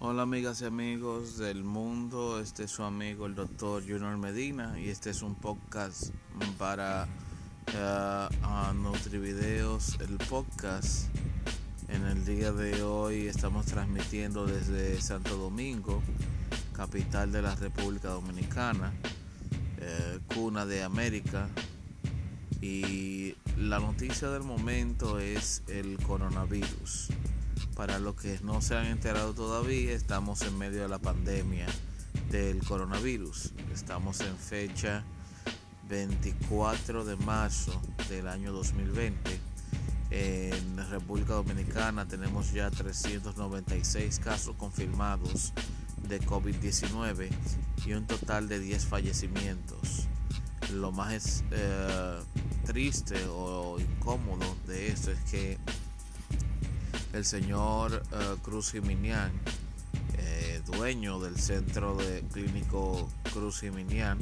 Hola amigas y amigos del mundo, este es su amigo el doctor Junior Medina y este es un podcast para uh, Nutrivideos, el podcast. En el día de hoy estamos transmitiendo desde Santo Domingo, capital de la República Dominicana, eh, cuna de América. Y la noticia del momento es el coronavirus. Para los que no se han enterado todavía, estamos en medio de la pandemia del coronavirus. Estamos en fecha 24 de marzo del año 2020. En República Dominicana tenemos ya 396 casos confirmados de COVID-19 y un total de 10 fallecimientos. Lo más eh, triste o incómodo de esto es que el señor eh, Cruz Jiminian, eh, dueño del centro de clínico Cruz Jiminian,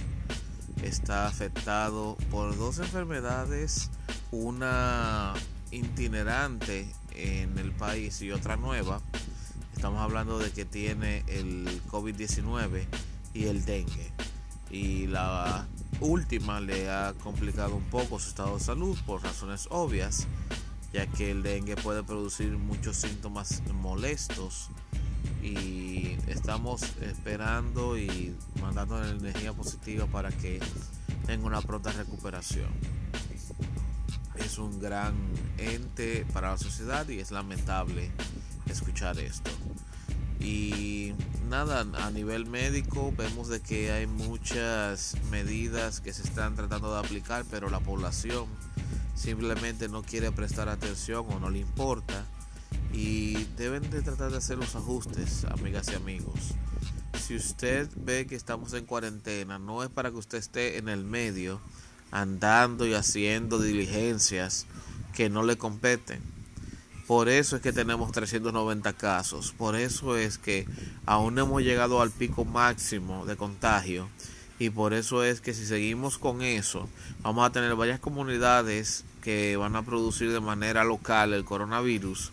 está afectado por dos enfermedades, una itinerante en el país y otra nueva. Estamos hablando de que tiene el COVID-19 y el dengue. Y la última le ha complicado un poco su estado de salud por razones obvias ya que el dengue puede producir muchos síntomas molestos y estamos esperando y mandando energía positiva para que tenga una pronta recuperación. Es un gran ente para la sociedad y es lamentable escuchar esto. Y nada, a nivel médico vemos de que hay muchas medidas que se están tratando de aplicar, pero la población simplemente no quiere prestar atención o no le importa y deben de tratar de hacer los ajustes, amigas y amigos. Si usted ve que estamos en cuarentena, no es para que usted esté en el medio andando y haciendo diligencias que no le competen. Por eso es que tenemos 390 casos. Por eso es que aún hemos llegado al pico máximo de contagio y por eso es que si seguimos con eso, vamos a tener varias comunidades que van a producir de manera local el coronavirus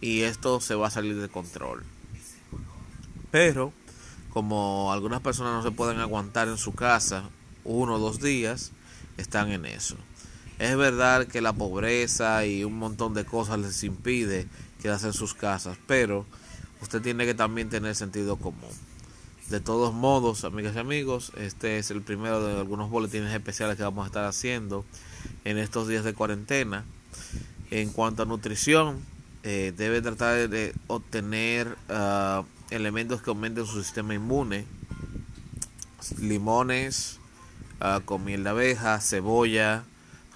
y esto se va a salir de control. Pero como algunas personas no se pueden aguantar en su casa uno o dos días, están en eso. Es verdad que la pobreza y un montón de cosas les impide quedarse en sus casas, pero usted tiene que también tener sentido común. De todos modos, amigas y amigos, este es el primero de algunos boletines especiales que vamos a estar haciendo en estos días de cuarentena. En cuanto a nutrición, eh, debe tratar de obtener ah, elementos que aumenten su sistema inmune. Limones uh, con de abeja, cebolla,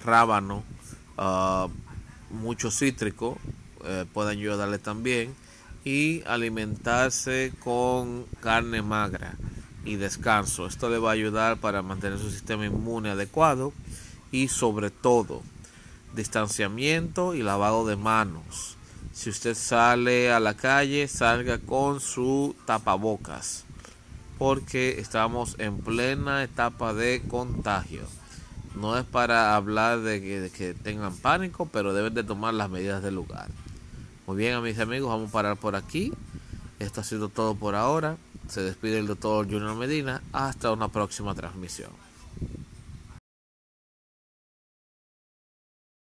rábano, uh, mucho cítrico, eh, pueden ayudarle también y alimentarse con carne magra y descanso. Esto le va a ayudar para mantener su sistema inmune adecuado y sobre todo distanciamiento y lavado de manos. Si usted sale a la calle, salga con su tapabocas porque estamos en plena etapa de contagio. No es para hablar de que, de que tengan pánico, pero deben de tomar las medidas del lugar. Muy bien, a mis amigos, vamos a parar por aquí. Esto ha sido todo por ahora. Se despide el doctor Junior Medina. Hasta una próxima transmisión.